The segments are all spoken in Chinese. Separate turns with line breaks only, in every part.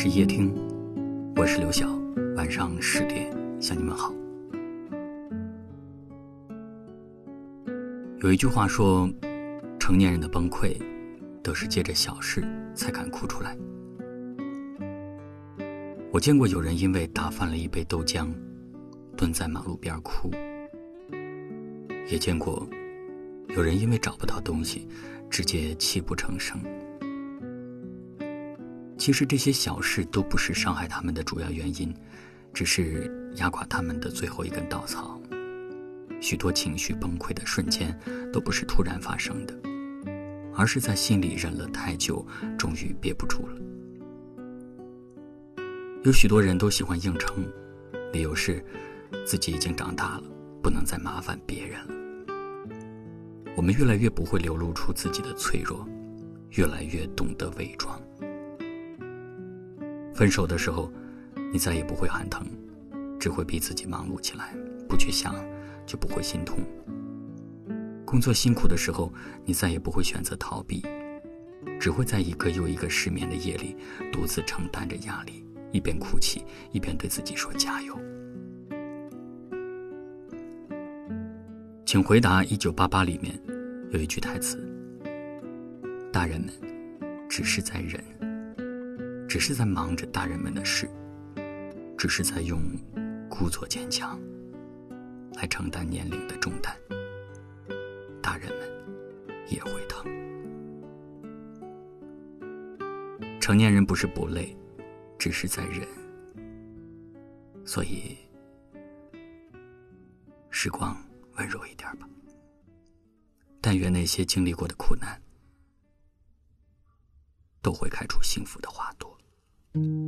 是夜听，我是刘晓。晚上十点向你们好。有一句话说，成年人的崩溃，都是借着小事才敢哭出来。我见过有人因为打翻了一杯豆浆，蹲在马路边哭；也见过有人因为找不到东西，直接泣不成声。其实这些小事都不是伤害他们的主要原因，只是压垮他们的最后一根稻草。许多情绪崩溃的瞬间，都不是突然发生的，而是在心里忍了太久，终于憋不住了。有许多人都喜欢硬撑，理由是自己已经长大了，不能再麻烦别人了。我们越来越不会流露出自己的脆弱，越来越懂得伪装。分手的时候，你再也不会喊疼，只会逼自己忙碌起来，不去想，就不会心痛。工作辛苦的时候，你再也不会选择逃避，只会在一个又一个失眠的夜里，独自承担着压力，一边哭泣，一边对自己说加油。请回答《一九八八》里面有一句台词：“大人们只是在忍。”只是在忙着大人们的事，只是在用故作坚强来承担年龄的重担。大人们也会疼。成年人不是不累，只是在忍。所以，时光温柔一点吧。但愿那些经历过的苦难，都会开出幸福的花朵。
你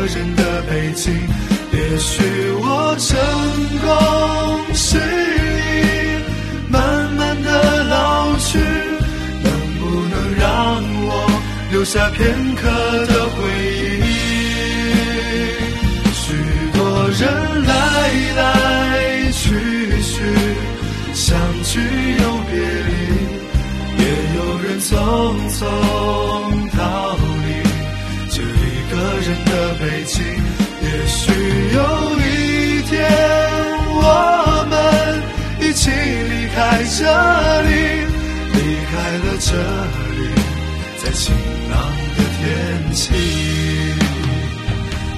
个人的北京。也许我成功失意，慢慢的老去，能不能让我留下片刻的回北京。也许有一天，我们一起离开这里，离开了这里，在晴朗的天气。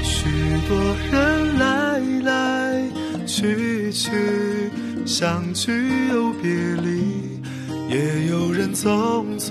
许多人来来去去，相聚又别离，也有人匆匆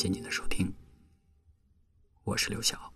谢谢您的收听，我是刘晓。